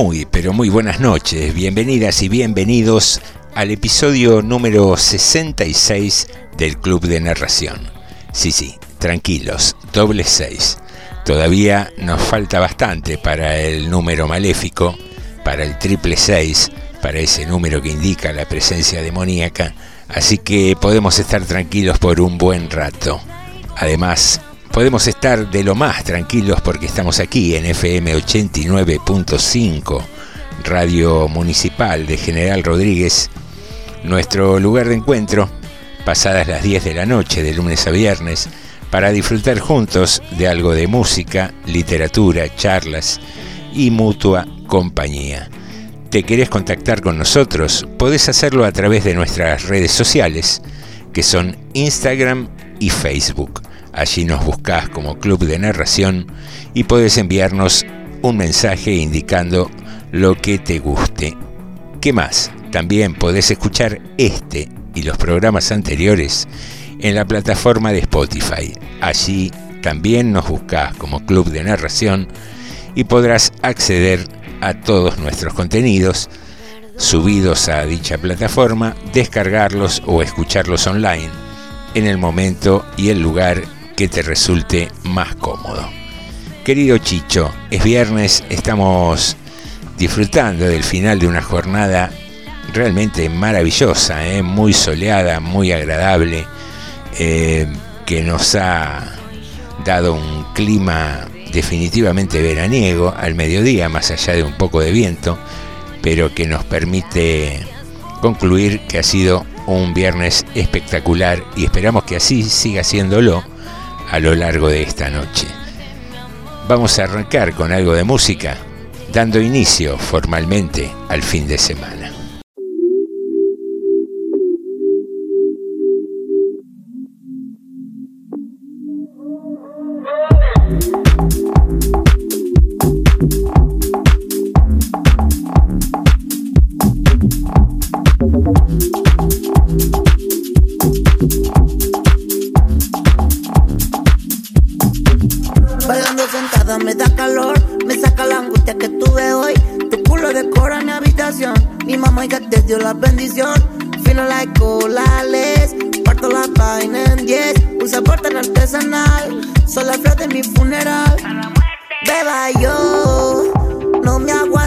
Muy, pero muy buenas noches, bienvenidas y bienvenidos al episodio número 66 del Club de Narración. Sí, sí, tranquilos, doble 6. Todavía nos falta bastante para el número maléfico, para el triple 6, para ese número que indica la presencia demoníaca, así que podemos estar tranquilos por un buen rato. Además, podemos estar de lo más tranquilos porque estamos aquí en FM 89.5, Radio Municipal de General Rodríguez, nuestro lugar de encuentro, pasadas las 10 de la noche de lunes a viernes, para disfrutar juntos de algo de música, literatura, charlas y mutua compañía. ¿Te querés contactar con nosotros? Podés hacerlo a través de nuestras redes sociales, que son Instagram y Facebook. Allí nos buscás como Club de Narración y podés enviarnos un mensaje indicando lo que te guste. ¿Qué más? También podés escuchar este y los programas anteriores en la plataforma de Spotify. Allí también nos buscás como Club de Narración y podrás acceder a todos nuestros contenidos subidos a dicha plataforma, descargarlos o escucharlos online en el momento y el lugar que te resulte más cómodo. Querido Chicho, es viernes, estamos disfrutando del final de una jornada realmente maravillosa, ¿eh? muy soleada, muy agradable, eh, que nos ha dado un clima definitivamente veraniego al mediodía, más allá de un poco de viento, pero que nos permite concluir que ha sido un viernes espectacular y esperamos que así siga siéndolo a lo largo de esta noche. Vamos a arrancar con algo de música, dando inicio formalmente al fin de semana. Dio la bendición. Fino like colales, parto la vaina en 10. Un sabor tan artesanal, son la flor de mi funeral. Beba yo, no me aguanto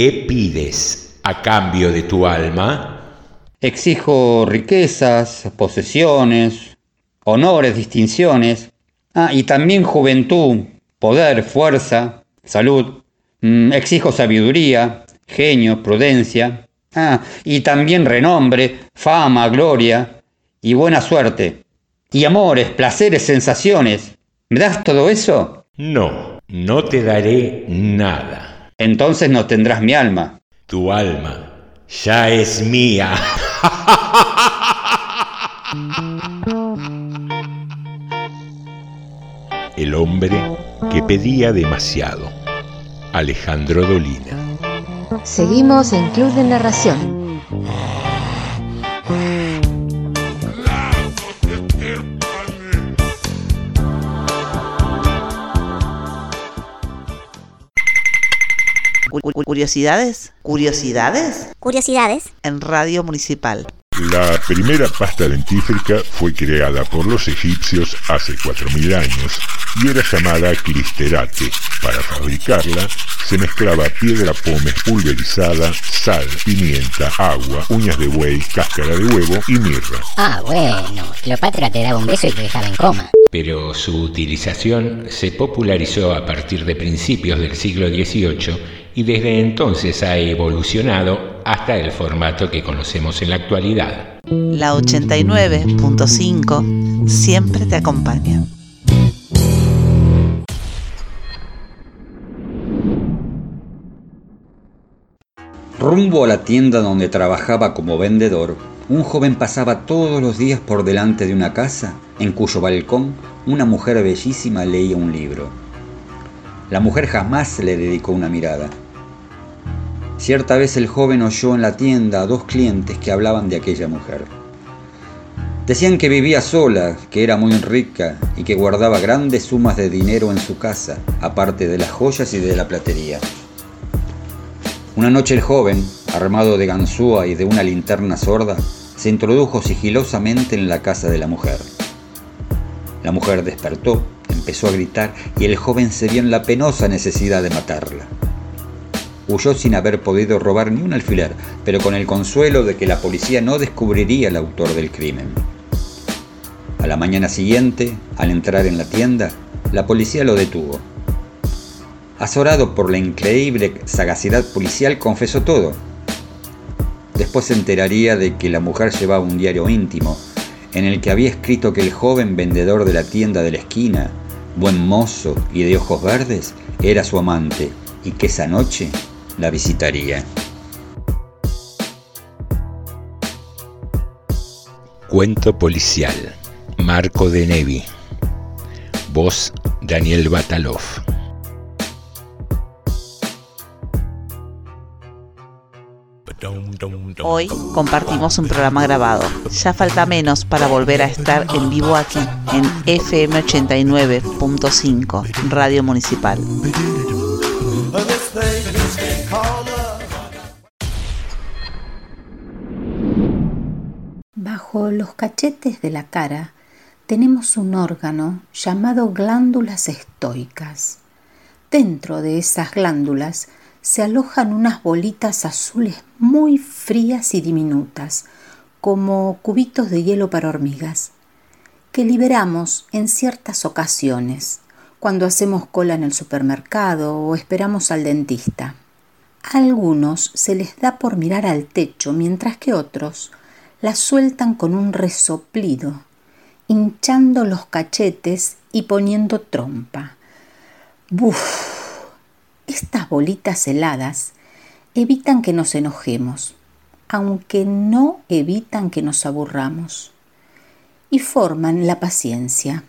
¿Qué pides a cambio de tu alma? Exijo riquezas, posesiones, honores, distinciones. Ah, y también juventud, poder, fuerza, salud. Mm, exijo sabiduría, genio, prudencia. Ah, y también renombre, fama, gloria y buena suerte. Y amores, placeres, sensaciones. ¿Me das todo eso? No, no te daré nada. Entonces no tendrás mi alma. Tu alma ya es mía. El hombre que pedía demasiado. Alejandro Dolina. Seguimos en Club de Narración. Curiosidades, curiosidades Curiosidades. en Radio Municipal. La primera pasta dentífrica fue creada por los egipcios hace 4.000 años y era llamada clisterate. Para fabricarla se mezclaba piedra pómez pulverizada, sal, pimienta, agua, uñas de buey, cáscara de huevo y mirra. Ah, bueno. Cleopatra te daba un beso y te dejaba en coma. Pero su utilización se popularizó a partir de principios del siglo XVIII y desde entonces ha evolucionado hasta el formato que conocemos en la actualidad. La 89.5 siempre te acompaña. Rumbo a la tienda donde trabajaba como vendedor, un joven pasaba todos los días por delante de una casa en cuyo balcón una mujer bellísima leía un libro. La mujer jamás le dedicó una mirada. Cierta vez el joven oyó en la tienda a dos clientes que hablaban de aquella mujer. Decían que vivía sola, que era muy rica y que guardaba grandes sumas de dinero en su casa, aparte de las joyas y de la platería. Una noche el joven, armado de ganzúa y de una linterna sorda, se introdujo sigilosamente en la casa de la mujer. La mujer despertó, empezó a gritar y el joven se vio en la penosa necesidad de matarla. Huyó sin haber podido robar ni un alfiler, pero con el consuelo de que la policía no descubriría el autor del crimen. A la mañana siguiente, al entrar en la tienda, la policía lo detuvo. Azorado por la increíble sagacidad policial, confesó todo. Después se enteraría de que la mujer llevaba un diario íntimo, en el que había escrito que el joven vendedor de la tienda de la esquina, buen mozo y de ojos verdes, era su amante, y que esa noche la visitaría. Cuento policial. Marco de Nevi. Voz Daniel Batalov. Hoy compartimos un programa grabado. Ya falta menos para volver a estar en vivo aquí, en FM 89.5, Radio Municipal. Bajo los cachetes de la cara tenemos un órgano llamado glándulas estoicas. Dentro de esas glándulas se alojan unas bolitas azules muy frías y diminutas, como cubitos de hielo para hormigas, que liberamos en ciertas ocasiones, cuando hacemos cola en el supermercado o esperamos al dentista. A algunos se les da por mirar al techo, mientras que otros la sueltan con un resoplido, hinchando los cachetes y poniendo trompa. ¡Buf! Estas bolitas heladas evitan que nos enojemos, aunque no evitan que nos aburramos, y forman la paciencia.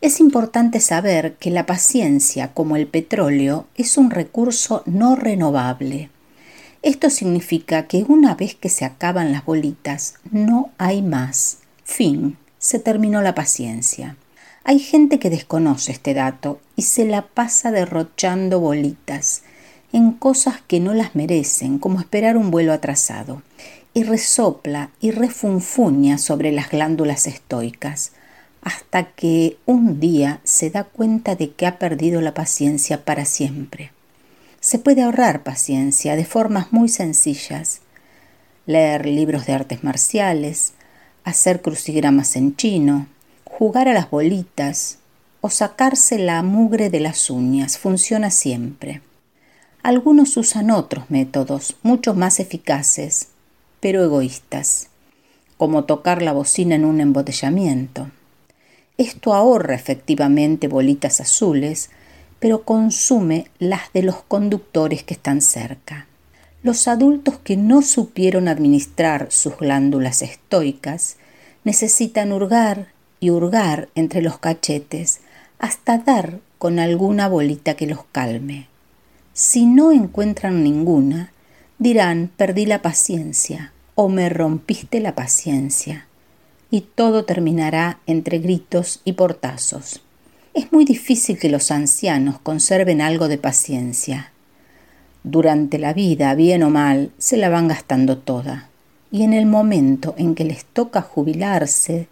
Es importante saber que la paciencia, como el petróleo, es un recurso no renovable. Esto significa que una vez que se acaban las bolitas, no hay más. Fin, se terminó la paciencia. Hay gente que desconoce este dato y se la pasa derrochando bolitas en cosas que no las merecen, como esperar un vuelo atrasado, y resopla y refunfuña sobre las glándulas estoicas, hasta que un día se da cuenta de que ha perdido la paciencia para siempre. Se puede ahorrar paciencia de formas muy sencillas. Leer libros de artes marciales, hacer crucigramas en chino, jugar a las bolitas o sacarse la mugre de las uñas funciona siempre. Algunos usan otros métodos, mucho más eficaces, pero egoístas, como tocar la bocina en un embotellamiento. Esto ahorra efectivamente bolitas azules, pero consume las de los conductores que están cerca. Los adultos que no supieron administrar sus glándulas estoicas necesitan hurgar y hurgar entre los cachetes hasta dar con alguna bolita que los calme. Si no encuentran ninguna, dirán perdí la paciencia o me rompiste la paciencia y todo terminará entre gritos y portazos. Es muy difícil que los ancianos conserven algo de paciencia. Durante la vida, bien o mal, se la van gastando toda, y en el momento en que les toca jubilarse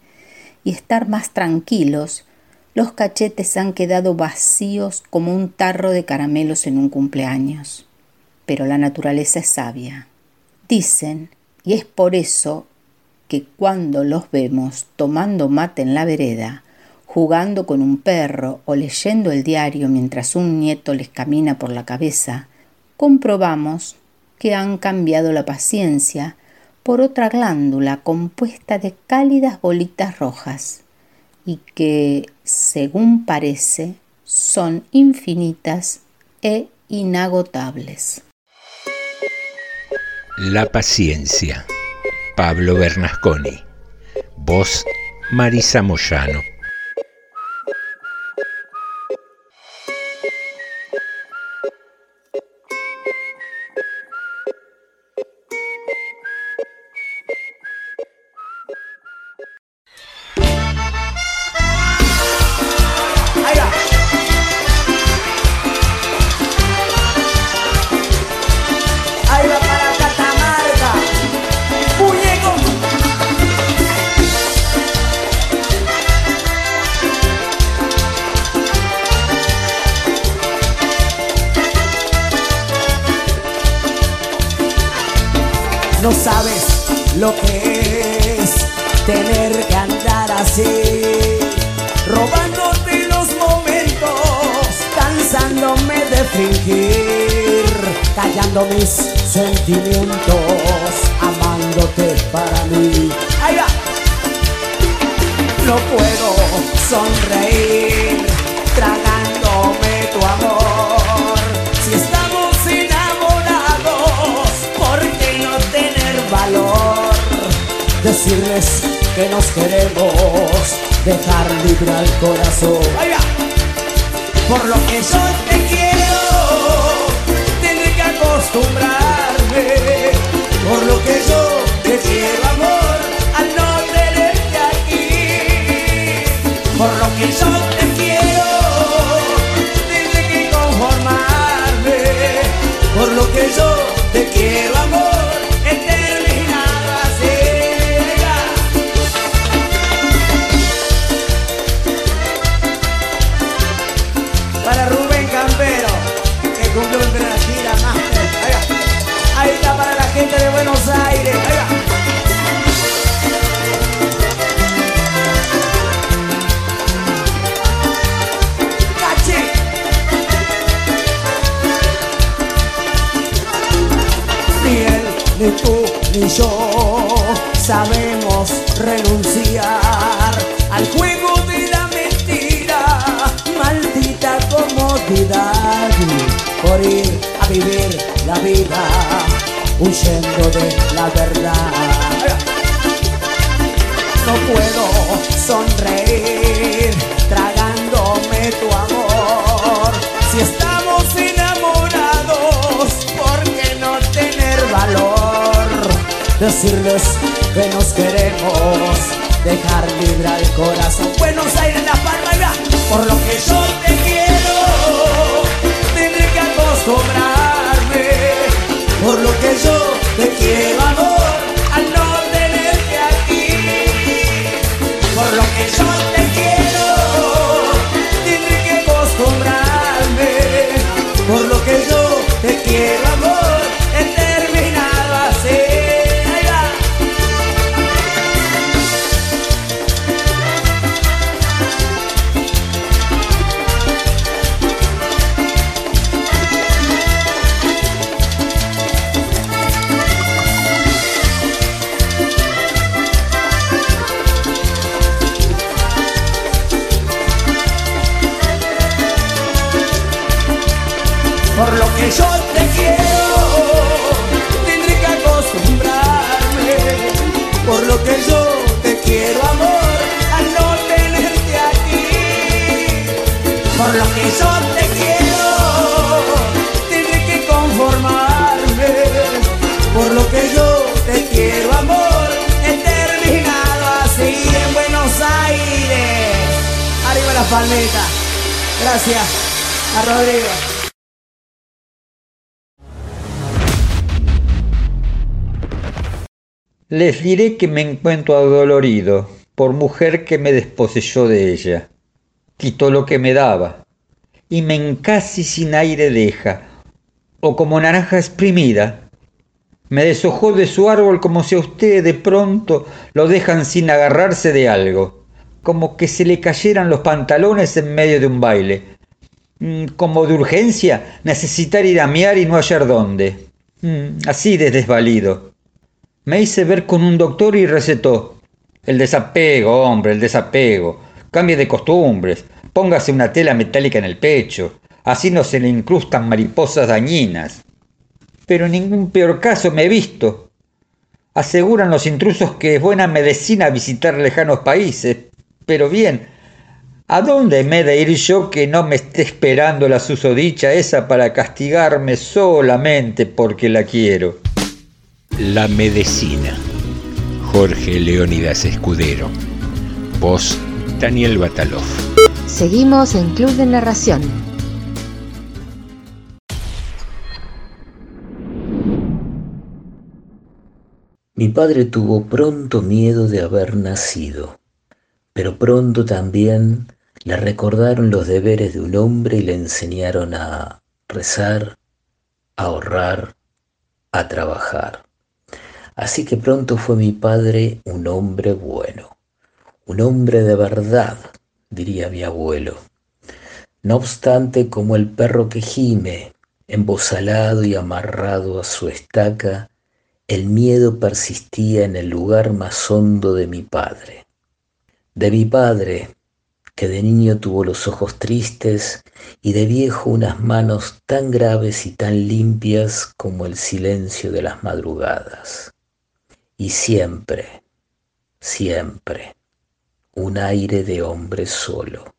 y estar más tranquilos, los cachetes han quedado vacíos como un tarro de caramelos en un cumpleaños. Pero la naturaleza es sabia. Dicen, y es por eso que cuando los vemos tomando mate en la vereda, jugando con un perro o leyendo el diario mientras un nieto les camina por la cabeza, comprobamos que han cambiado la paciencia por otra glándula compuesta de cálidas bolitas rojas y que, según parece, son infinitas e inagotables. La paciencia. Pablo Bernasconi. Voz Marisa Moyano. Mis sentimientos Amándote para mí. Ahí va. No puedo sonreír Tragándome tu amor. Si estamos enamorados ¿Por qué no tener valor? Decirles que nos queremos Dejar libre al corazón. Ahí va. Por lo que yo te quiero acostumbrarme, por lo que yo te quiero amor al no tenerte aquí, por lo que yo te quiero, tendré que conformarme, por lo que yo Buenos Aires. Ni él, ni tú, ni yo sabemos renunciar al juego de la mentira, maldita comodidad por ir a vivir la vida huyendo de la verdad. No puedo sonreír tragándome tu amor. Si estamos enamorados, ¿por qué no tener valor? Decirles que nos queremos, dejar libre al corazón. Buenos Aires, La Palma, por lo que yo te quiero, tendré que acostumbrarme. Que yo te quiero, amor, al no tenerte aquí. Por lo que yo diré que me encuentro adolorido por mujer que me desposeyó de ella. Quitó lo que me daba y me casi sin aire deja, o como naranja exprimida. Me deshojó de su árbol como si a usted de pronto lo dejan sin agarrarse de algo, como que se le cayeran los pantalones en medio de un baile, Mm, como de urgencia necesitar ir a miar y no hallar dónde. Mm, Así de desvalido. Me hice ver con un doctor y recetó. El desapego, hombre, el desapego. Cambie de costumbres. Póngase una tela metálica en el pecho. Así no se le incrustan mariposas dañinas. Pero en ningún peor caso me he visto. Aseguran los intrusos que es buena medicina visitar lejanos países. Pero bien, ¿a dónde me he de ir yo que no me esté esperando la susodicha esa para castigarme solamente porque la quiero? La medicina. Jorge Leónidas Escudero. Voz Daniel Batalov. Seguimos en Club de Narración. Mi padre tuvo pronto miedo de haber nacido, pero pronto también le recordaron los deberes de un hombre y le enseñaron a rezar, a ahorrar, a trabajar. Así que pronto fue mi padre un hombre bueno, un hombre de verdad, diría mi abuelo. No obstante, como el perro que gime, embosalado y amarrado a su estaca, el miedo persistía en el lugar más hondo de mi padre. De mi padre, que de niño tuvo los ojos tristes y de viejo unas manos tan graves y tan limpias como el silencio de las madrugadas. Y siempre, siempre, un aire de hombre solo.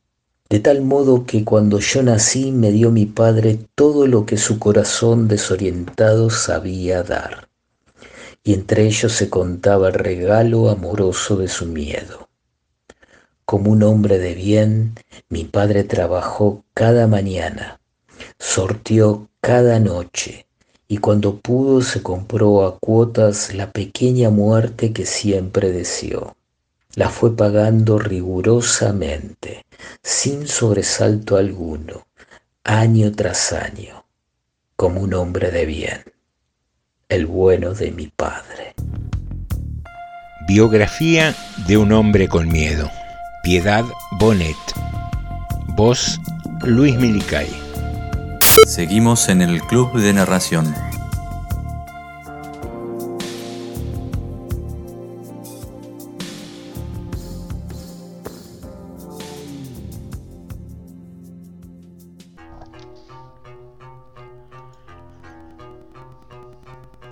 De tal modo que cuando yo nací me dio mi padre todo lo que su corazón desorientado sabía dar y entre ellos se contaba el regalo amoroso de su miedo. Como un hombre de bien, mi padre trabajó cada mañana, sortió cada noche, y cuando pudo se compró a cuotas la pequeña muerte que siempre deseó. La fue pagando rigurosamente, sin sobresalto alguno, año tras año, como un hombre de bien. el bueno de mi padre. Biografía de un hombre con miedo. Piedad Bonet. Voz Luis Milicay. Seguimos en el Club de Narración.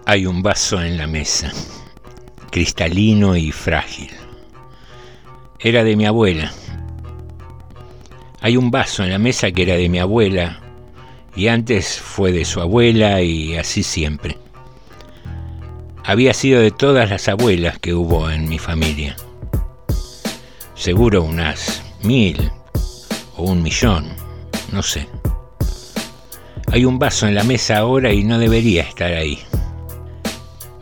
Hay un vaso en la mesa, cristalino y frágil. Era de mi abuela. Hay un vaso en la mesa que era de mi abuela y antes fue de su abuela y así siempre. Había sido de todas las abuelas que hubo en mi familia. Seguro unas mil o un millón, no sé. Hay un vaso en la mesa ahora y no debería estar ahí.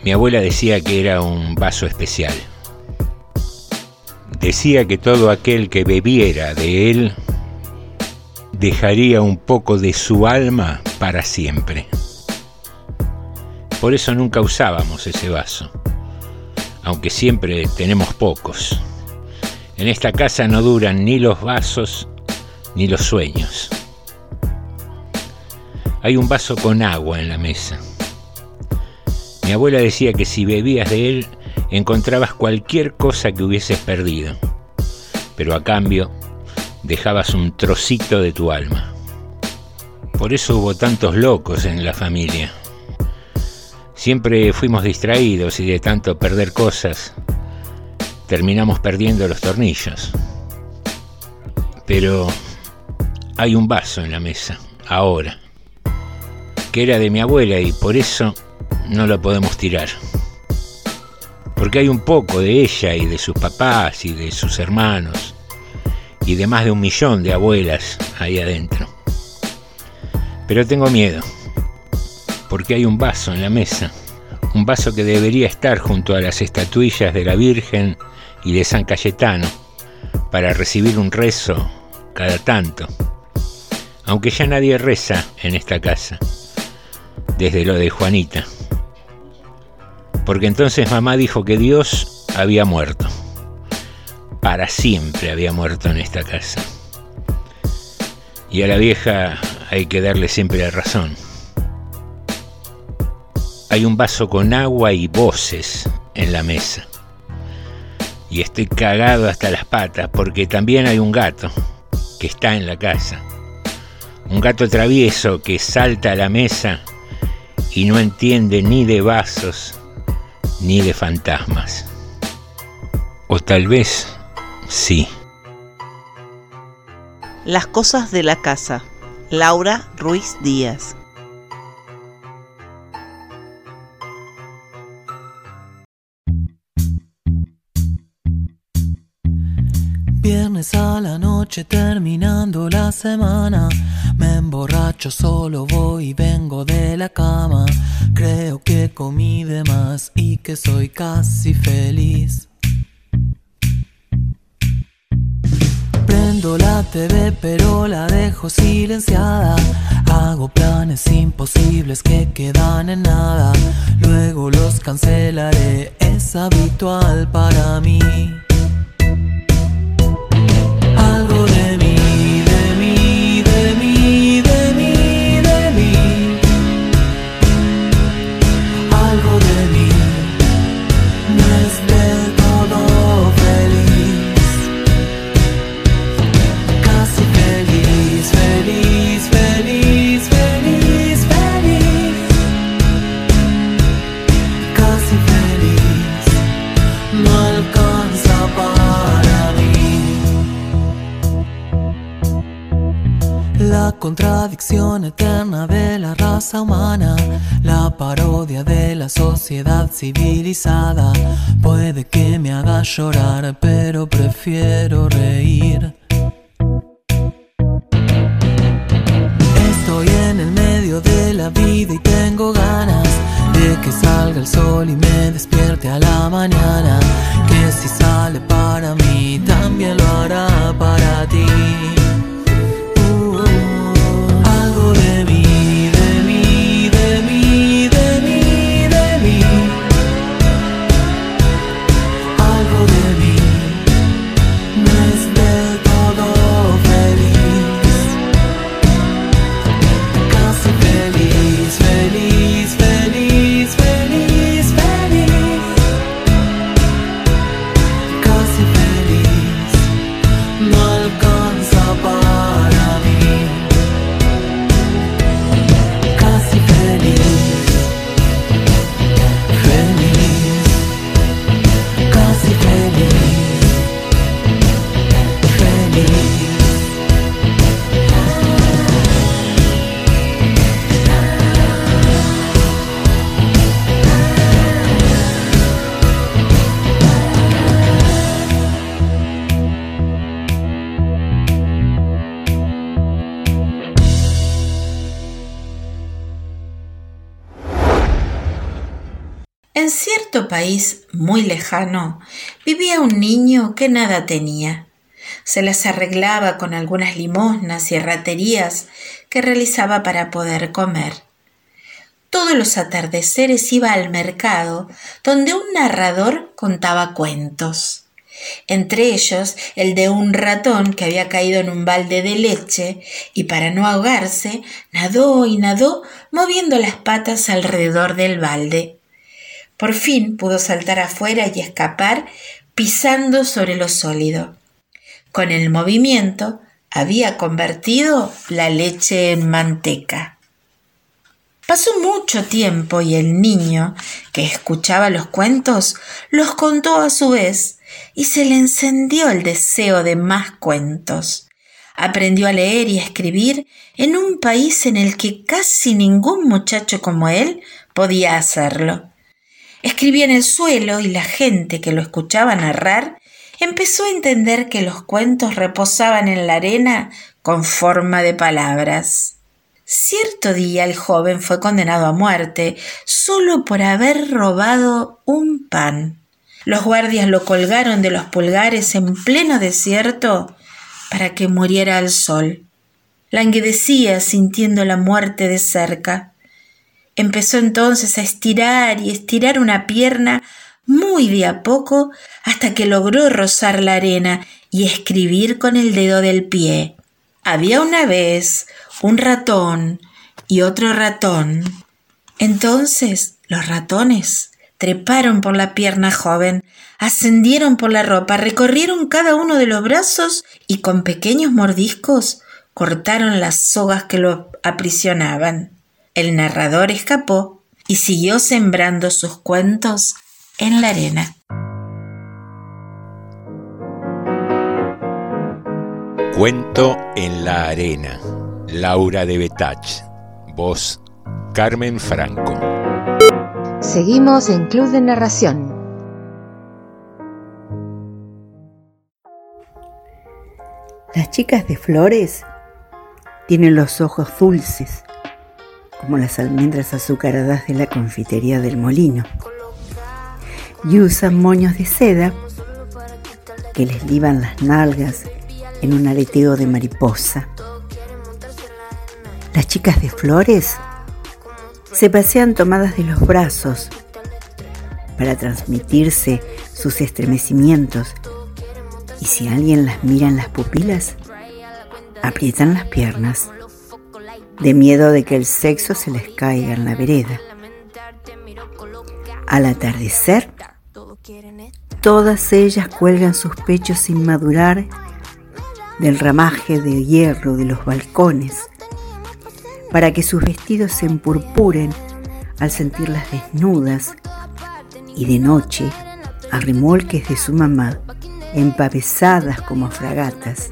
Mi abuela decía que era un vaso especial. Decía que todo aquel que bebiera de él dejaría un poco de su alma para siempre. Por eso nunca usábamos ese vaso, aunque siempre tenemos pocos. En esta casa no duran ni los vasos ni los sueños. Hay un vaso con agua en la mesa. Mi abuela decía que si bebías de él encontrabas cualquier cosa que hubieses perdido, pero a cambio dejabas un trocito de tu alma. Por eso hubo tantos locos en la familia. Siempre fuimos distraídos y de tanto perder cosas, terminamos perdiendo los tornillos. Pero hay un vaso en la mesa, ahora, que era de mi abuela y por eso no la podemos tirar. Porque hay un poco de ella y de sus papás y de sus hermanos y de más de un millón de abuelas ahí adentro. Pero tengo miedo, porque hay un vaso en la mesa, un vaso que debería estar junto a las estatuillas de la Virgen y de San Cayetano para recibir un rezo cada tanto, aunque ya nadie reza en esta casa, desde lo de Juanita porque entonces mamá dijo que Dios había muerto. Para siempre había muerto en esta casa. Y a la vieja hay que darle siempre la razón. Hay un vaso con agua y voces en la mesa. Y estoy cagado hasta las patas porque también hay un gato que está en la casa. Un gato travieso que salta a la mesa y no entiende ni de vasos ni de fantasmas. O tal vez sí. Las cosas de la casa. Laura Ruiz Díaz. Viernes a la noche terminando la semana, me emborracho solo voy y vengo de la cama. Creo que comí de más y que soy casi feliz. Prendo la TV pero la dejo silenciada. Hago planes imposibles que quedan en nada. Luego los cancelaré, es habitual para mí. Algo de contradicción eterna de la raza humana, la parodia de la sociedad civilizada, puede que me haga llorar, pero prefiero reír. Estoy en el medio de la vida y tengo ganas de que salga el sol y me despierte a la mañana. Que si sale para mí, también lo hará para ti. País muy lejano vivía un niño que nada tenía. Se las arreglaba con algunas limosnas y raterías que realizaba para poder comer. Todos los atardeceres iba al mercado, donde un narrador contaba cuentos. Entre ellos el de un ratón que había caído en un balde de leche y para no ahogarse nadó y nadó moviendo las patas alrededor del balde. Por fin pudo saltar afuera y escapar pisando sobre lo sólido. Con el movimiento había convertido la leche en manteca. Pasó mucho tiempo y el niño, que escuchaba los cuentos, los contó a su vez y se le encendió el deseo de más cuentos. Aprendió a leer y a escribir en un país en el que casi ningún muchacho como él podía hacerlo. Escribía en el suelo y la gente que lo escuchaba narrar empezó a entender que los cuentos reposaban en la arena con forma de palabras. Cierto día el joven fue condenado a muerte solo por haber robado un pan. Los guardias lo colgaron de los pulgares en pleno desierto para que muriera al sol. Languidecía sintiendo la muerte de cerca. Empezó entonces a estirar y estirar una pierna muy de a poco hasta que logró rozar la arena y escribir con el dedo del pie. Había una vez un ratón y otro ratón. Entonces los ratones treparon por la pierna joven, ascendieron por la ropa, recorrieron cada uno de los brazos y con pequeños mordiscos cortaron las sogas que lo aprisionaban. El narrador escapó y siguió sembrando sus cuentos en la arena. Cuento en la arena. Laura de Betach. Voz Carmen Franco. Seguimos en Club de Narración. Las chicas de flores tienen los ojos dulces, como las almendras azucaradas de la confitería del molino, y usan moños de seda que les liban las nalgas en un aleteo de mariposa. Las chicas de flores se pasean tomadas de los brazos para transmitirse sus estremecimientos. Y si alguien las mira en las pupilas, aprietan las piernas de miedo de que el sexo se les caiga en la vereda. Al atardecer, todas ellas cuelgan sus pechos sin madurar del ramaje de hierro de los balcones para que sus vestidos se empurpuren al sentirlas desnudas y de noche a remolques de su mamá, empapesadas como fragatas.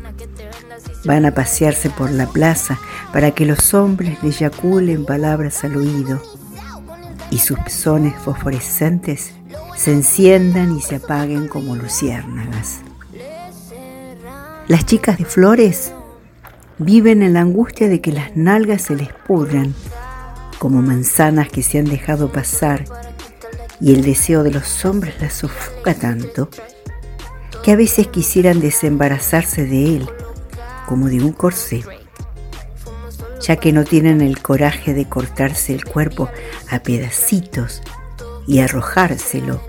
Van a pasearse por la plaza para que los hombres les yaculen palabras al oído y sus pezones fosforescentes se enciendan y se apaguen como luciérnagas. Las chicas de flores viven en la angustia de que las nalgas se les pudran como manzanas que se han dejado pasar y el deseo de los hombres las sofoca tanto que a veces quisieran desembarazarse de él como de un corsé, ya que no tienen el coraje de cortarse el cuerpo a pedacitos y arrojárselo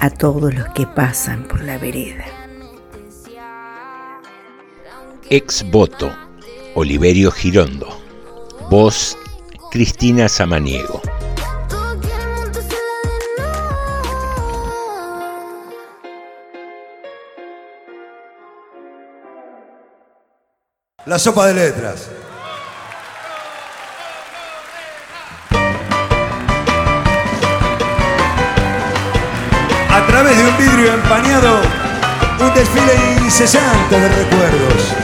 a todos los que pasan por la vereda. Ex voto, Oliverio Girondo. Voz, Cristina Samaniego. La sopa de letras. A través de un vidrio empañado, un desfile incesante de recuerdos.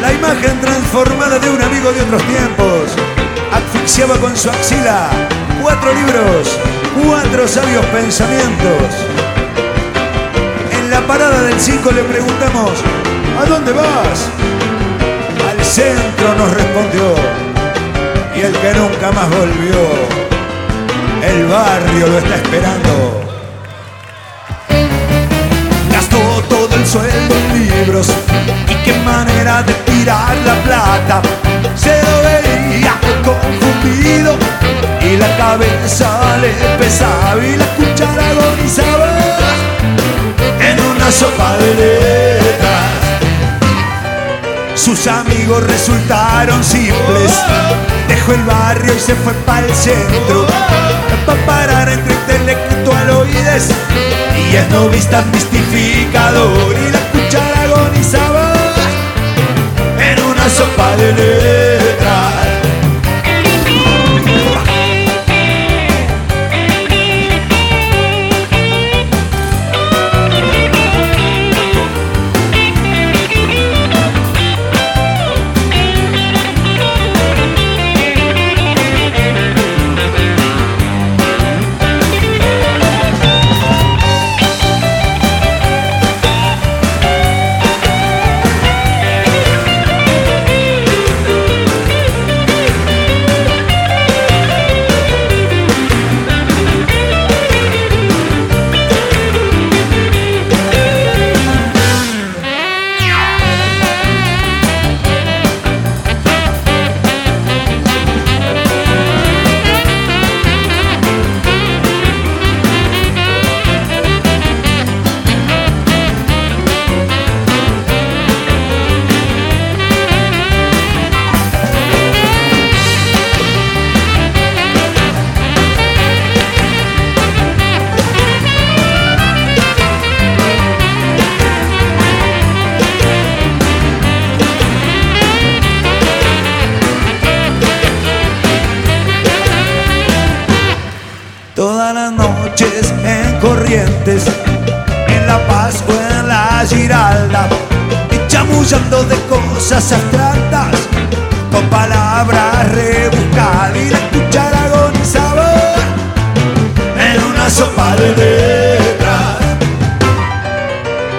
La imagen transformada de un amigo de otros tiempos asfixiaba con su axila cuatro libros, cuatro sabios pensamientos. Parada del 5 le preguntamos, ¿a dónde vas? Al centro nos respondió, y el que nunca más volvió, el barrio lo está esperando. Gastó todo el sueldo en libros y qué manera de tirar la plata. Se lo veía confundido y la cabeza le pesaba y la cuchara agonizaba sopa de letras. Sus amigos resultaron simples. Dejó el barrio y se fue para el centro. Para parar entre intelectualoides y esnovistas mistificador. Y la cuchara agonizaba en una sopa de letras. Corrientes, en La Paz o en la Giralda, y chamullando de cosas abstractas, con palabras rebuscadas y la cuchara agonizaba en una sopa de letras.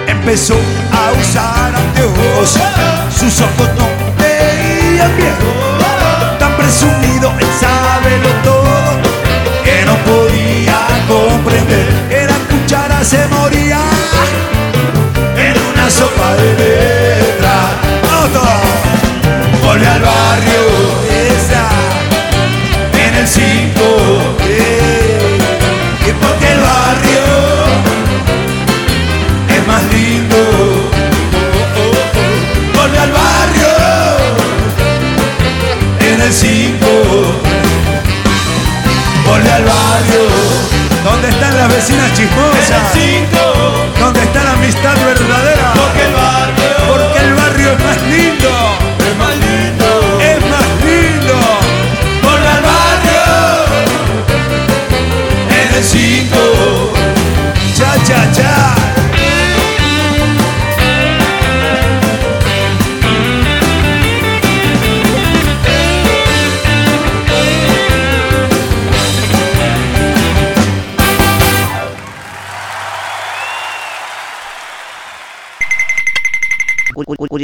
Empezó a usar anteojos, sus ojos se moría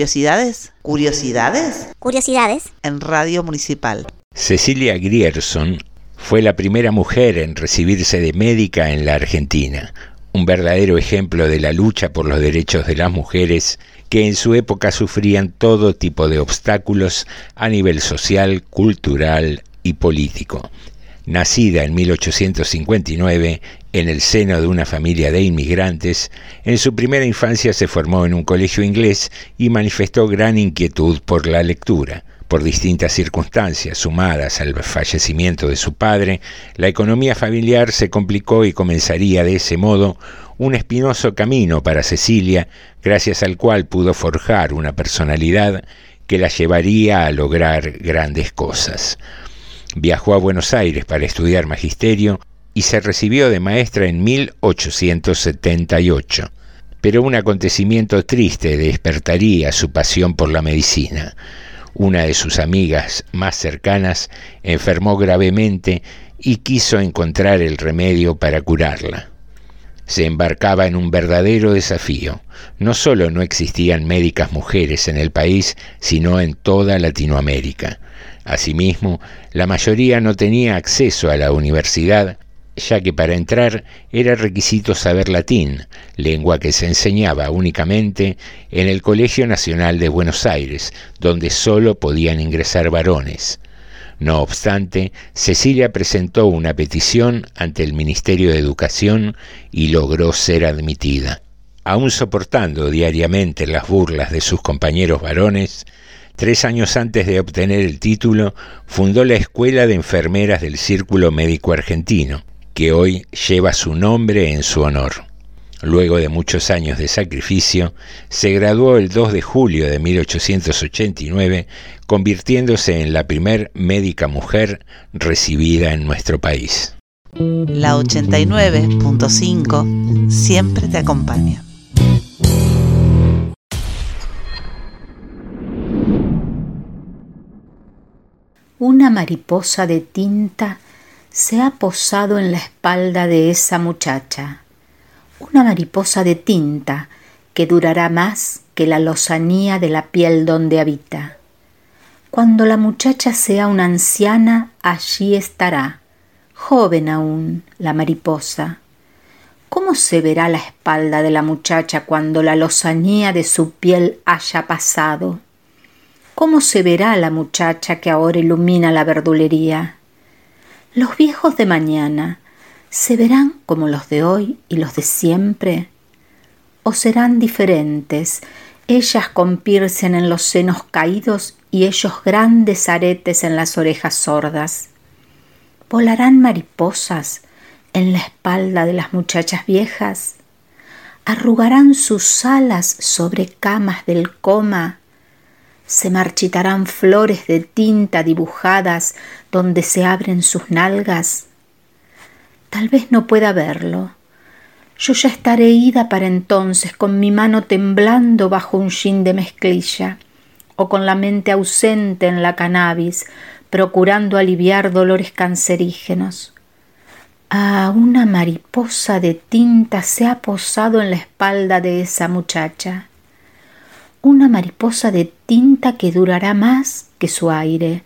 Curiosidades, curiosidades Curiosidades. en Radio Municipal. Cecilia Grierson fue la primera mujer en recibirse de médica en la Argentina, un verdadero ejemplo de la lucha por los derechos de las mujeres que en su época sufrían todo tipo de obstáculos a nivel social, cultural y político. Nacida en 1859 en el seno de una familia de inmigrantes, en su primera infancia se formó en un colegio inglés y manifestó gran inquietud por la lectura. Por distintas circunstancias, sumadas al fallecimiento de su padre, la economía familiar se complicó y comenzaría de ese modo un espinoso camino para Cecilia, gracias al cual pudo forjar una personalidad que la llevaría a lograr grandes cosas. Viajó a Buenos Aires para estudiar magisterio y se recibió de maestra en 1878. Pero un acontecimiento triste despertaría su pasión por la medicina. Una de sus amigas más cercanas enfermó gravemente y quiso encontrar el remedio para curarla. Se embarcaba en un verdadero desafío. No solo no existían médicas mujeres en el país, sino en toda Latinoamérica. Asimismo, la mayoría no tenía acceso a la universidad ya que para entrar era requisito saber latín, lengua que se enseñaba únicamente en el Colegio Nacional de Buenos Aires, donde solo podían ingresar varones. No obstante, Cecilia presentó una petición ante el Ministerio de Educación y logró ser admitida. Aún soportando diariamente las burlas de sus compañeros varones, tres años antes de obtener el título, fundó la Escuela de Enfermeras del Círculo Médico Argentino, que hoy lleva su nombre en su honor. Luego de muchos años de sacrificio, se graduó el 2 de julio de 1889, convirtiéndose en la primer médica mujer recibida en nuestro país. La 89.5 siempre te acompaña. Una mariposa de tinta se ha posado en la espalda de esa muchacha una mariposa de tinta que durará más que la lozanía de la piel donde habita. Cuando la muchacha sea una anciana, allí estará, joven aún, la mariposa. ¿Cómo se verá la espalda de la muchacha cuando la lozanía de su piel haya pasado? ¿Cómo se verá la muchacha que ahora ilumina la verdulería? Los viejos de mañana, ¿Se verán como los de hoy y los de siempre? ¿O serán diferentes, ellas con piercen en los senos caídos y ellos grandes aretes en las orejas sordas? ¿Volarán mariposas en la espalda de las muchachas viejas? ¿Arrugarán sus alas sobre camas del coma? ¿Se marchitarán flores de tinta dibujadas donde se abren sus nalgas? Tal vez no pueda verlo. Yo ya estaré ida para entonces con mi mano temblando bajo un jean de mezclilla o con la mente ausente en la cannabis, procurando aliviar dolores cancerígenos. Ah, una mariposa de tinta se ha posado en la espalda de esa muchacha. Una mariposa de tinta que durará más que su aire,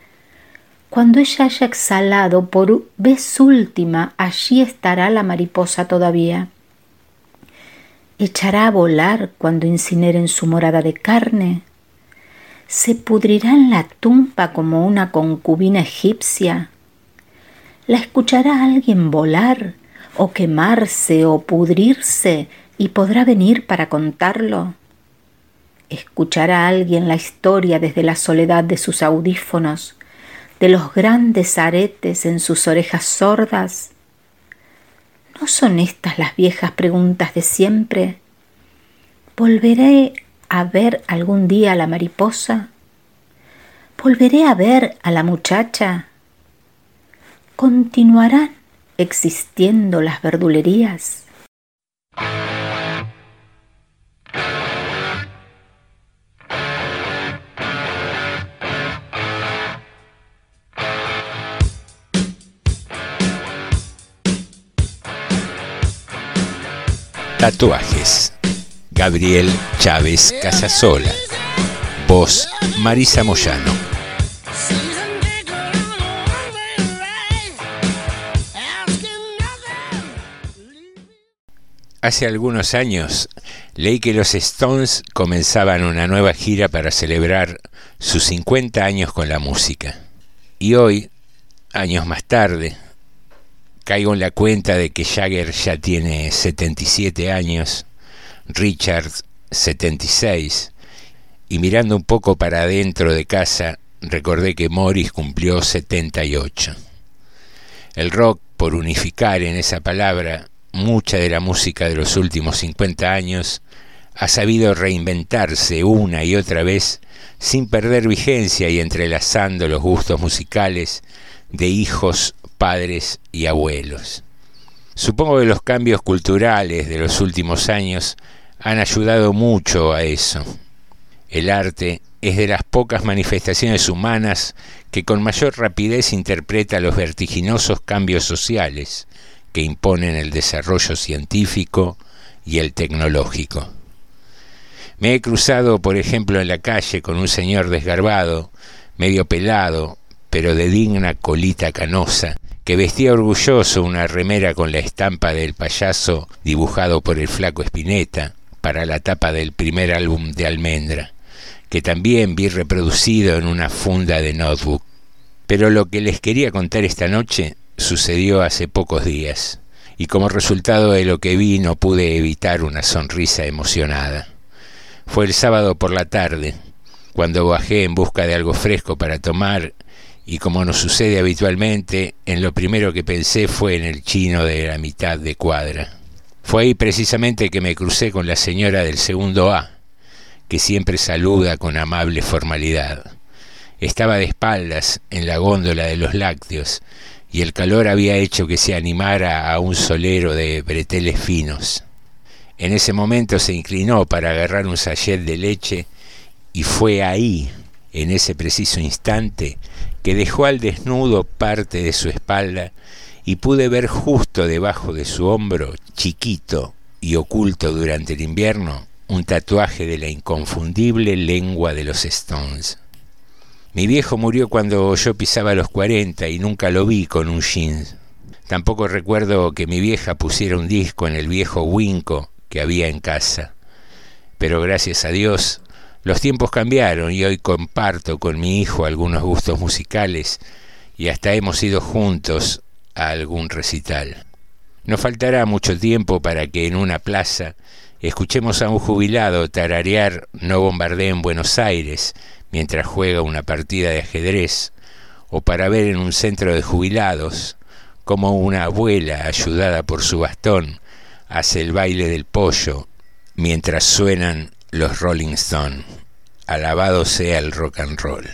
cuando ella haya exhalado por vez última, allí estará la mariposa todavía. ¿Echará a volar cuando incineren su morada de carne? ¿Se pudrirá en la tumba como una concubina egipcia? ¿La escuchará alguien volar o quemarse o pudrirse y podrá venir para contarlo? ¿Escuchará alguien la historia desde la soledad de sus audífonos? de los grandes aretes en sus orejas sordas? ¿No son estas las viejas preguntas de siempre? ¿Volveré a ver algún día a la mariposa? ¿Volveré a ver a la muchacha? ¿Continuarán existiendo las verdulerías? Tatuajes. Gabriel Chávez Casasola. Voz Marisa Moyano. Hace algunos años leí que los Stones comenzaban una nueva gira para celebrar sus 50 años con la música. Y hoy, años más tarde, caigo en la cuenta de que Jagger ya tiene 77 años, Richard 76, y mirando un poco para adentro de casa, recordé que Morris cumplió 78. El rock, por unificar en esa palabra mucha de la música de los últimos 50 años, ha sabido reinventarse una y otra vez sin perder vigencia y entrelazando los gustos musicales de hijos padres y abuelos. Supongo que los cambios culturales de los últimos años han ayudado mucho a eso. El arte es de las pocas manifestaciones humanas que con mayor rapidez interpreta los vertiginosos cambios sociales que imponen el desarrollo científico y el tecnológico. Me he cruzado, por ejemplo, en la calle con un señor desgarbado, medio pelado, pero de digna colita canosa, que vestía orgulloso una remera con la estampa del payaso dibujado por el flaco Espineta para la tapa del primer álbum de Almendra, que también vi reproducido en una funda de notebook. Pero lo que les quería contar esta noche sucedió hace pocos días, y como resultado de lo que vi no pude evitar una sonrisa emocionada. Fue el sábado por la tarde, cuando bajé en busca de algo fresco para tomar y como nos sucede habitualmente, en lo primero que pensé fue en el chino de la mitad de cuadra. Fue ahí precisamente que me crucé con la señora del segundo A, que siempre saluda con amable formalidad. Estaba de espaldas en la góndola de los lácteos y el calor había hecho que se animara a un solero de breteles finos. En ese momento se inclinó para agarrar un sachet de leche y fue ahí, en ese preciso instante, que dejó al desnudo parte de su espalda y pude ver justo debajo de su hombro, chiquito y oculto durante el invierno, un tatuaje de la inconfundible lengua de los Stones. Mi viejo murió cuando yo pisaba los 40 y nunca lo vi con un jeans. Tampoco recuerdo que mi vieja pusiera un disco en el viejo Winco que había en casa. Pero gracias a Dios los tiempos cambiaron y hoy comparto con mi hijo algunos gustos musicales y hasta hemos ido juntos a algún recital. No faltará mucho tiempo para que en una plaza escuchemos a un jubilado tararear No bombardé en Buenos Aires mientras juega una partida de ajedrez, o para ver en un centro de jubilados como una abuela ayudada por su bastón hace el baile del pollo mientras suenan los Rolling Stones. Alabado sea el rock and roll.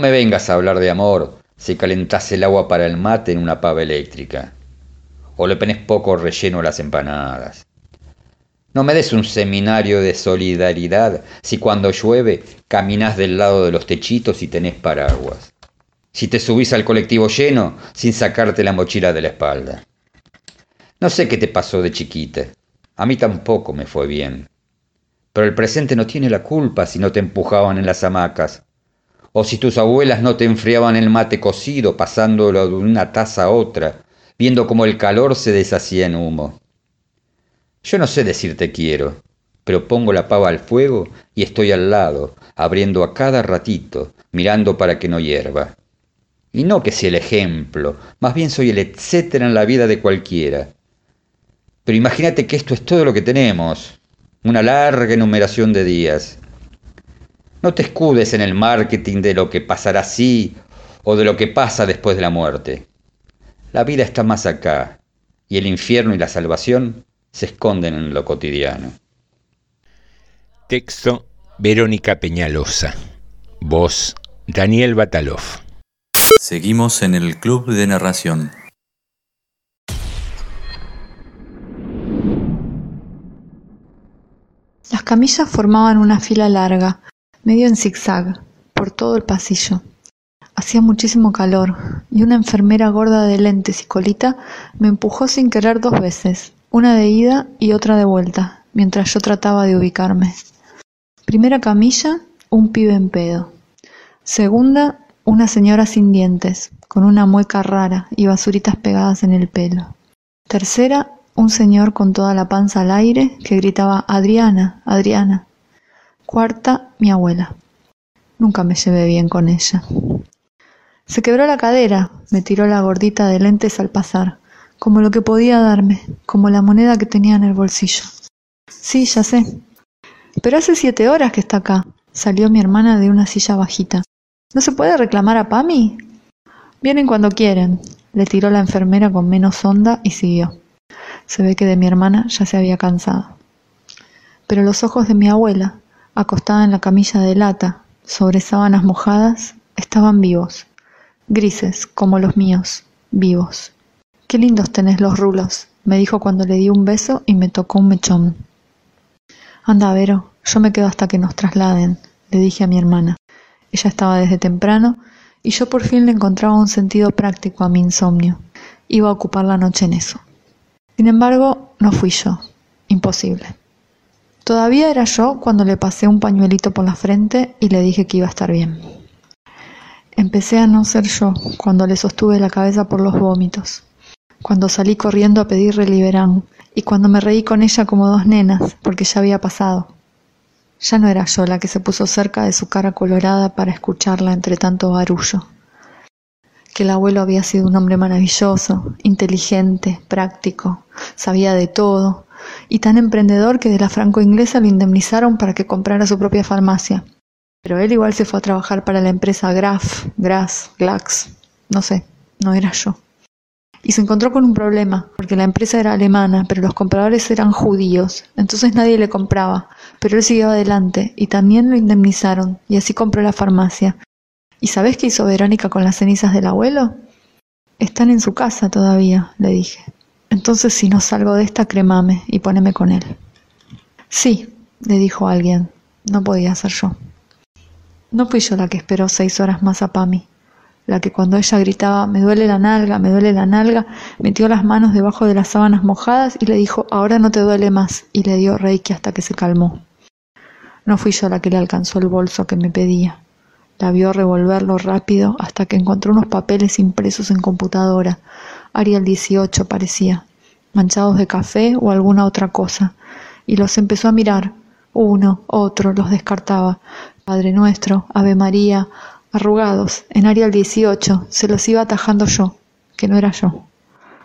Me vengas a hablar de amor si calentás el agua para el mate en una pava eléctrica. O le pones poco relleno a las empanadas. No me des un seminario de solidaridad si cuando llueve caminas del lado de los techitos y tenés paraguas. Si te subís al colectivo lleno sin sacarte la mochila de la espalda. No sé qué te pasó de chiquita. A mí tampoco me fue bien. Pero el presente no tiene la culpa si no te empujaban en las hamacas. O si tus abuelas no te enfriaban el mate cocido pasándolo de una taza a otra, viendo cómo el calor se deshacía en humo. Yo no sé decirte quiero, pero pongo la pava al fuego y estoy al lado, abriendo a cada ratito, mirando para que no hierva. Y no que sea el ejemplo, más bien soy el etcétera en la vida de cualquiera. Pero imagínate que esto es todo lo que tenemos, una larga enumeración de días. No te escudes en el marketing de lo que pasará así o de lo que pasa después de la muerte. La vida está más acá, y el infierno y la salvación se esconden en lo cotidiano. Texto Verónica Peñalosa. Voz Daniel Batalov. Seguimos en el Club de Narración. Las camillas formaban una fila larga, medio en zigzag, por todo el pasillo. Hacía muchísimo calor, y una enfermera gorda de lentes y colita me empujó sin querer dos veces, una de ida y otra de vuelta, mientras yo trataba de ubicarme. Primera camilla, un pibe en pedo. Segunda, una señora sin dientes, con una mueca rara y basuritas pegadas en el pelo. Tercera, un señor con toda la panza al aire que gritaba Adriana, Adriana. Cuarta, mi abuela. Nunca me llevé bien con ella. Se quebró la cadera, me tiró la gordita de lentes al pasar, como lo que podía darme, como la moneda que tenía en el bolsillo. Sí, ya sé. Pero hace siete horas que está acá, salió mi hermana de una silla bajita. ¿No se puede reclamar a Pami? Vienen cuando quieren, le tiró la enfermera con menos onda y siguió. Se ve que de mi hermana ya se había cansado. Pero los ojos de mi abuela, acostada en la camilla de lata, sobre sábanas mojadas, estaban vivos, grises como los míos, vivos. Qué lindos tenés los rulos, me dijo cuando le di un beso y me tocó un mechón. Anda, Vero, yo me quedo hasta que nos trasladen, le dije a mi hermana. Ella estaba desde temprano y yo por fin le encontraba un sentido práctico a mi insomnio. Iba a ocupar la noche en eso. Sin embargo, no fui yo. Imposible. Todavía era yo cuando le pasé un pañuelito por la frente y le dije que iba a estar bien. Empecé a no ser yo cuando le sostuve la cabeza por los vómitos, cuando salí corriendo a pedirle liberán y cuando me reí con ella como dos nenas porque ya había pasado. Ya no era yo la que se puso cerca de su cara colorada para escucharla entre tanto barullo que el abuelo había sido un hombre maravilloso, inteligente, práctico, sabía de todo, y tan emprendedor que de la franco-inglesa lo indemnizaron para que comprara su propia farmacia. Pero él igual se fue a trabajar para la empresa Graf, Grass, Glax, no sé, no era yo. Y se encontró con un problema, porque la empresa era alemana, pero los compradores eran judíos, entonces nadie le compraba, pero él siguió adelante y también lo indemnizaron, y así compró la farmacia, ¿Y sabés qué hizo Verónica con las cenizas del abuelo? Están en su casa todavía, le dije. Entonces si no salgo de esta, cremame y poneme con él. Sí, le dijo alguien. No podía ser yo. No fui yo la que esperó seis horas más a Pami, la que cuando ella gritaba me duele la nalga, me duele la nalga, metió las manos debajo de las sábanas mojadas y le dijo ahora no te duele más y le dio reiki hasta que se calmó. No fui yo la que le alcanzó el bolso que me pedía. La vio revolverlo rápido hasta que encontró unos papeles impresos en computadora. Arial 18 parecía, manchados de café o alguna otra cosa, y los empezó a mirar. Uno, otro, los descartaba. Padre Nuestro, Ave María, arrugados, en Arial 18, se los iba atajando yo, que no era yo,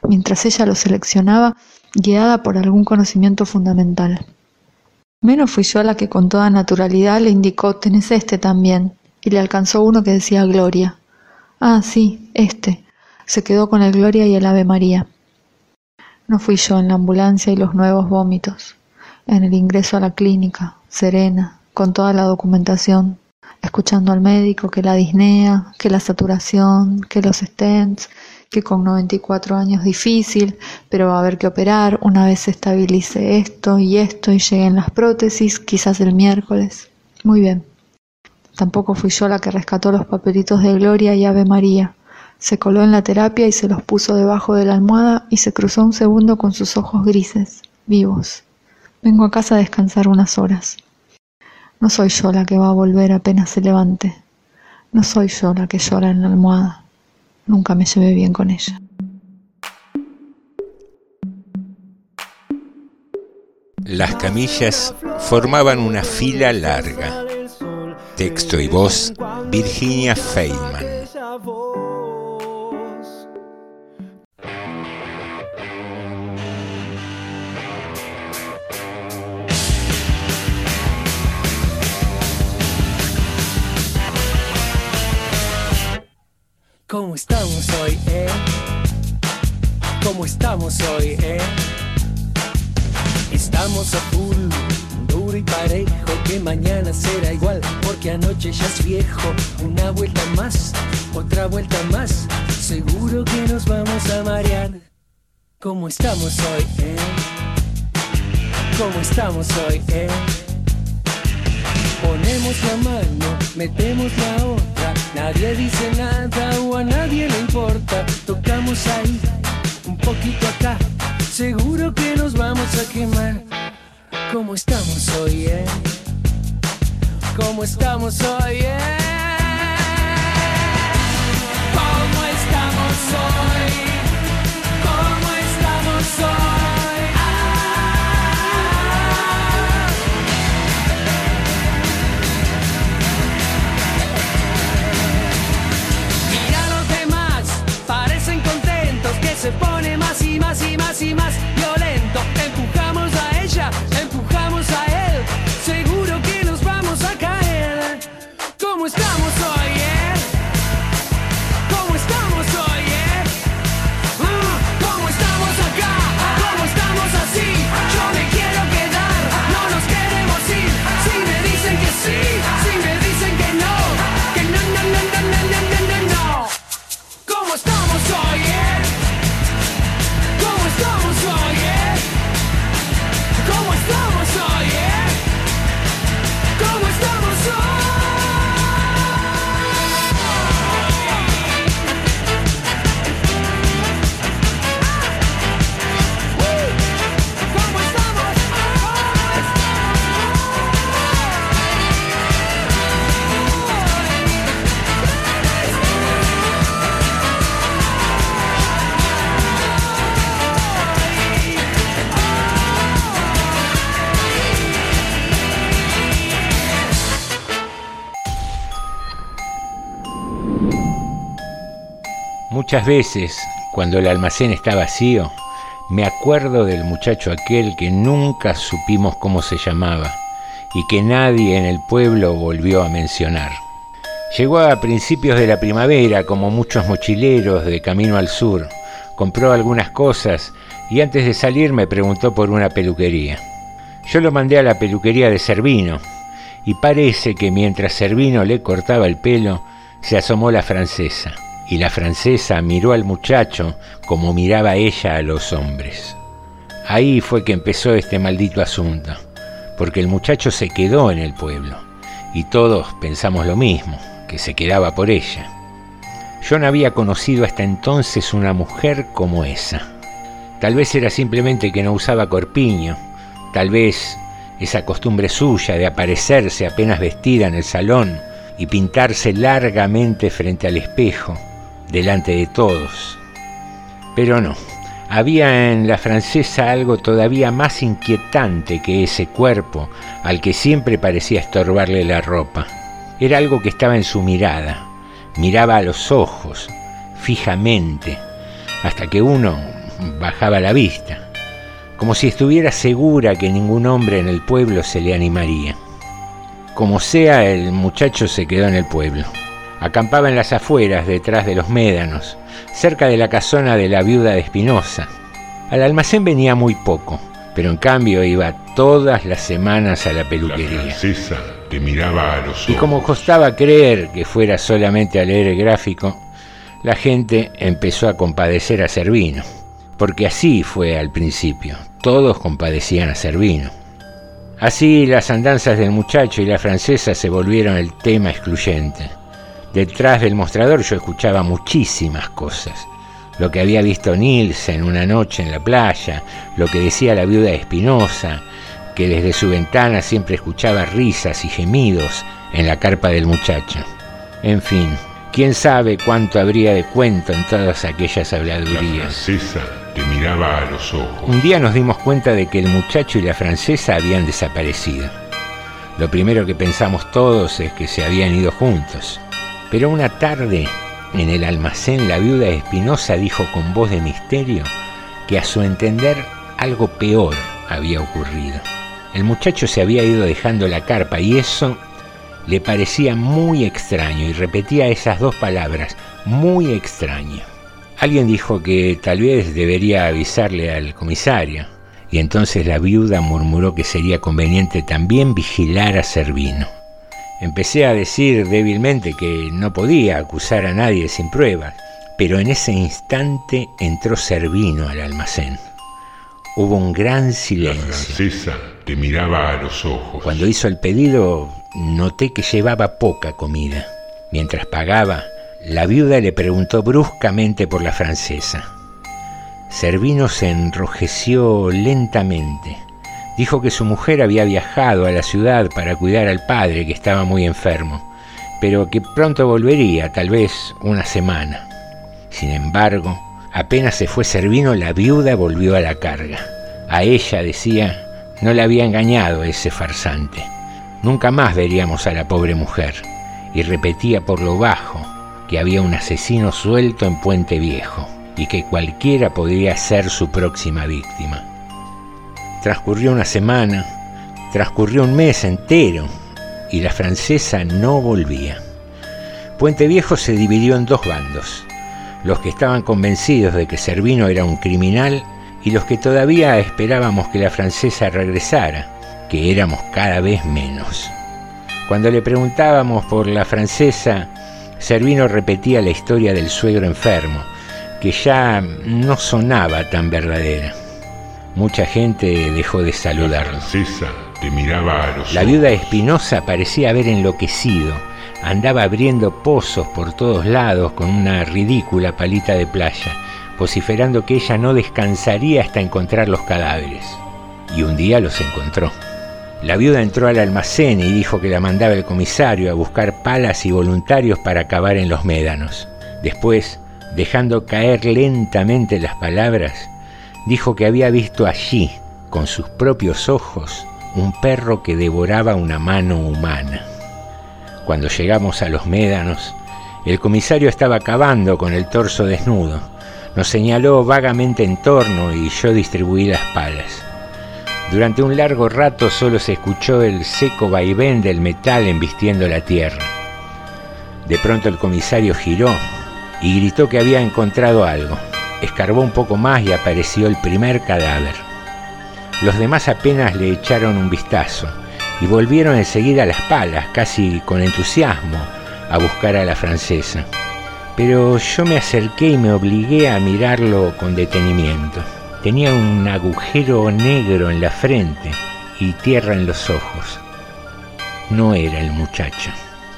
mientras ella los seleccionaba, guiada por algún conocimiento fundamental. Menos fui yo la que con toda naturalidad le indicó, tenés este también, y le alcanzó uno que decía Gloria. Ah, sí, este. Se quedó con el Gloria y el Ave María. No fui yo en la ambulancia y los nuevos vómitos, en el ingreso a la clínica, serena, con toda la documentación, escuchando al médico que la disnea, que la saturación, que los stents, que con 94 años difícil, pero va a haber que operar una vez se estabilice esto y esto y lleguen las prótesis, quizás el miércoles. Muy bien. Tampoco fui yo la que rescató los papelitos de Gloria y Ave María. Se coló en la terapia y se los puso debajo de la almohada y se cruzó un segundo con sus ojos grises, vivos. Vengo a casa a descansar unas horas. No soy yo la que va a volver apenas se levante. No soy yo la que llora en la almohada. Nunca me llevé bien con ella. Las camillas formaban una fila larga. Texto y voz, Virginia Feynman. ¿Cómo estamos hoy, eh? ¿Cómo estamos hoy, eh? Estamos a full, duro y parejo, que mañana será igual, porque anoche ya es viejo. Una vuelta más, otra vuelta más, seguro que nos vamos a marear. ¿Cómo estamos hoy, eh? ¿Cómo estamos hoy, eh? Ponemos la mano, metemos la otra, nadie dice nada o a nadie le importa. Tocamos ahí, un poquito acá, seguro que nos vamos a quemar. ¿Cómo estamos hoy, eh? ¿Cómo estamos hoy, eh? ¿Cómo estamos hoy? ¿Cómo estamos hoy? Mira los demás, parecen contentos que se pone más y más y más y más Muchas veces, cuando el almacén está vacío, me acuerdo del muchacho aquel que nunca supimos cómo se llamaba y que nadie en el pueblo volvió a mencionar. Llegó a principios de la primavera como muchos mochileros de camino al sur, compró algunas cosas y antes de salir me preguntó por una peluquería. Yo lo mandé a la peluquería de Servino y parece que mientras Servino le cortaba el pelo, se asomó la francesa y la francesa miró al muchacho como miraba ella a los hombres. Ahí fue que empezó este maldito asunto, porque el muchacho se quedó en el pueblo y todos pensamos lo mismo, que se quedaba por ella. Yo no había conocido hasta entonces una mujer como esa. Tal vez era simplemente que no usaba corpiño, tal vez esa costumbre suya de aparecerse apenas vestida en el salón y pintarse largamente frente al espejo, delante de todos. Pero no, había en la francesa algo todavía más inquietante que ese cuerpo al que siempre parecía estorbarle la ropa. Era algo que estaba en su mirada. Miraba a los ojos, fijamente, hasta que uno bajaba la vista, como si estuviera segura que ningún hombre en el pueblo se le animaría. Como sea, el muchacho se quedó en el pueblo. Acampaba en las afueras, detrás de los médanos, cerca de la casona de la viuda de Espinosa. Al almacén venía muy poco, pero en cambio iba todas las semanas a la peluquería. La francesa te miraba a los ojos. Y como costaba creer que fuera solamente a leer el gráfico, la gente empezó a compadecer a Servino, porque así fue al principio, todos compadecían a Servino. Así las andanzas del muchacho y la francesa se volvieron el tema excluyente. Detrás del mostrador yo escuchaba muchísimas cosas. Lo que había visto Nielsen una noche en la playa, lo que decía la viuda Espinosa, que desde su ventana siempre escuchaba risas y gemidos en la carpa del muchacho. En fin, quién sabe cuánto habría de cuento en todas aquellas habladurías. La francesa te miraba a los ojos. Un día nos dimos cuenta de que el muchacho y la francesa habían desaparecido. Lo primero que pensamos todos es que se habían ido juntos. Pero una tarde, en el almacén, la viuda Espinosa dijo con voz de misterio que a su entender algo peor había ocurrido. El muchacho se había ido dejando la carpa y eso le parecía muy extraño y repetía esas dos palabras, muy extraño. Alguien dijo que tal vez debería avisarle al comisario y entonces la viuda murmuró que sería conveniente también vigilar a Servino. Empecé a decir débilmente que no podía acusar a nadie sin pruebas, pero en ese instante entró Servino al almacén. Hubo un gran silencio. La francesa te miraba a los ojos. Cuando hizo el pedido, noté que llevaba poca comida. Mientras pagaba, la viuda le preguntó bruscamente por la francesa. Servino se enrojeció lentamente. Dijo que su mujer había viajado a la ciudad para cuidar al padre que estaba muy enfermo, pero que pronto volvería, tal vez una semana. Sin embargo, apenas se fue Servino, la viuda volvió a la carga. A ella, decía, no le había engañado ese farsante. Nunca más veríamos a la pobre mujer. Y repetía por lo bajo que había un asesino suelto en Puente Viejo y que cualquiera podría ser su próxima víctima. Transcurrió una semana, transcurrió un mes entero y la francesa no volvía. Puente Viejo se dividió en dos bandos, los que estaban convencidos de que Servino era un criminal y los que todavía esperábamos que la francesa regresara, que éramos cada vez menos. Cuando le preguntábamos por la francesa, Servino repetía la historia del suegro enfermo, que ya no sonaba tan verdadera. Mucha gente dejó de saludarlo. La francesa te miraba a los La viuda Espinosa parecía haber enloquecido. Andaba abriendo pozos por todos lados con una ridícula palita de playa, vociferando que ella no descansaría hasta encontrar los cadáveres. Y un día los encontró. La viuda entró al almacén y dijo que la mandaba el comisario a buscar palas y voluntarios para acabar en los médanos. Después, dejando caer lentamente las palabras, dijo que había visto allí, con sus propios ojos, un perro que devoraba una mano humana. Cuando llegamos a los médanos, el comisario estaba cavando con el torso desnudo. Nos señaló vagamente en torno y yo distribuí las palas. Durante un largo rato solo se escuchó el seco vaivén del metal embistiendo la tierra. De pronto el comisario giró y gritó que había encontrado algo. Escarbó un poco más y apareció el primer cadáver. Los demás apenas le echaron un vistazo y volvieron enseguida a las palas, casi con entusiasmo, a buscar a la francesa. Pero yo me acerqué y me obligué a mirarlo con detenimiento. Tenía un agujero negro en la frente y tierra en los ojos. No era el muchacho.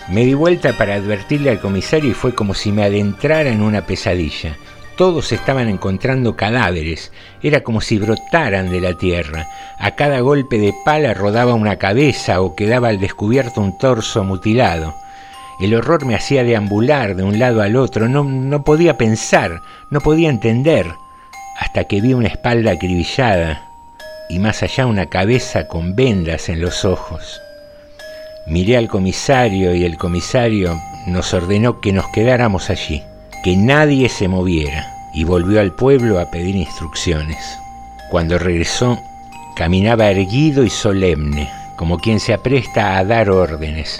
Me di vuelta para advertirle al comisario y fue como si me adentrara en una pesadilla. Todos estaban encontrando cadáveres, era como si brotaran de la tierra. A cada golpe de pala rodaba una cabeza o quedaba al descubierto un torso mutilado. El horror me hacía deambular de un lado al otro, no, no podía pensar, no podía entender, hasta que vi una espalda acribillada y más allá una cabeza con vendas en los ojos. Miré al comisario y el comisario nos ordenó que nos quedáramos allí, que nadie se moviera, y volvió al pueblo a pedir instrucciones. Cuando regresó, caminaba erguido y solemne, como quien se apresta a dar órdenes.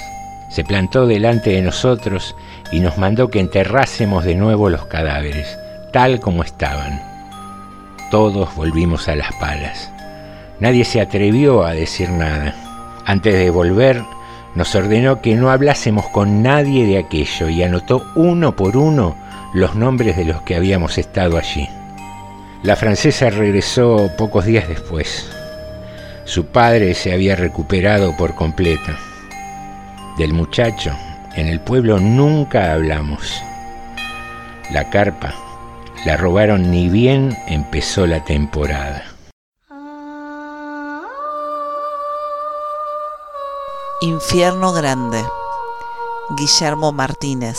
Se plantó delante de nosotros y nos mandó que enterrásemos de nuevo los cadáveres, tal como estaban. Todos volvimos a las palas. Nadie se atrevió a decir nada. Antes de volver, nos ordenó que no hablásemos con nadie de aquello y anotó uno por uno los nombres de los que habíamos estado allí. La francesa regresó pocos días después. Su padre se había recuperado por completo. Del muchacho, en el pueblo nunca hablamos. La carpa la robaron ni bien empezó la temporada. Infierno Grande. Guillermo Martínez.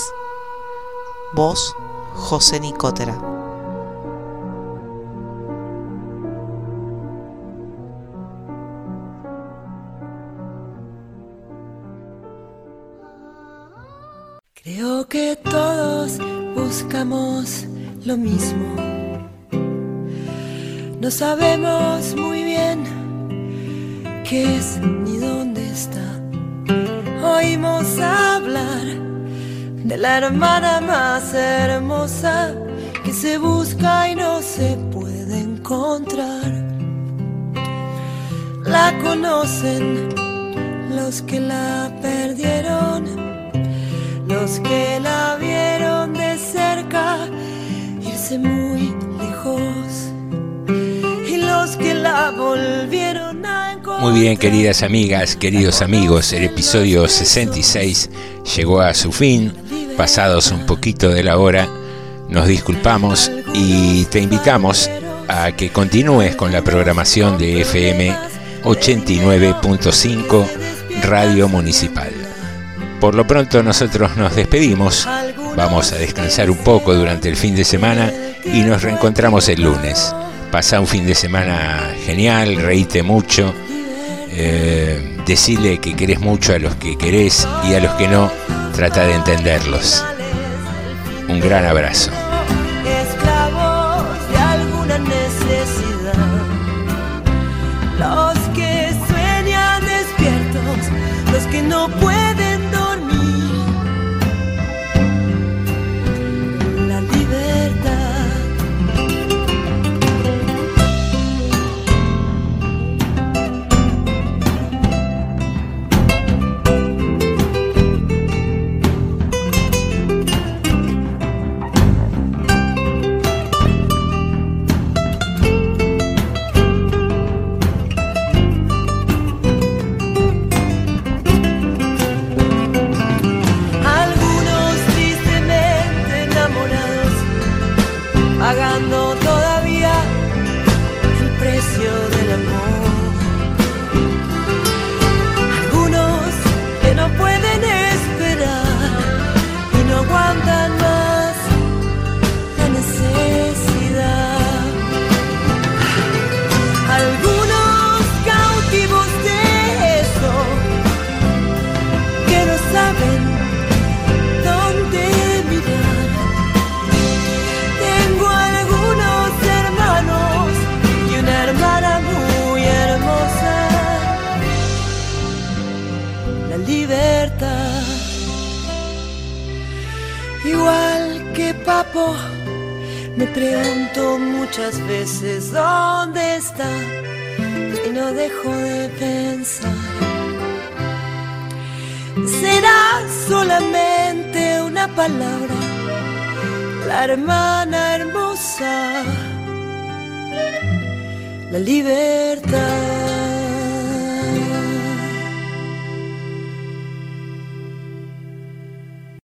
Voz José Nicotera. Creo que todos buscamos lo mismo. No sabemos muy bien qué es ni dónde está. Oímos hablar de la hermana más hermosa que se busca y no se puede encontrar. La conocen los que la perdieron, los que la vieron de cerca irse muy lejos Muy bien, queridas amigas, queridos amigos, el episodio 66 llegó a su fin. Pasados un poquito de la hora, nos disculpamos y te invitamos a que continúes con la programación de FM 89.5 Radio Municipal. Por lo pronto nosotros nos despedimos, vamos a descansar un poco durante el fin de semana y nos reencontramos el lunes. Pasa un fin de semana genial, reíte mucho, eh, decirle que querés mucho a los que querés y a los que no, trata de entenderlos. Un gran abrazo.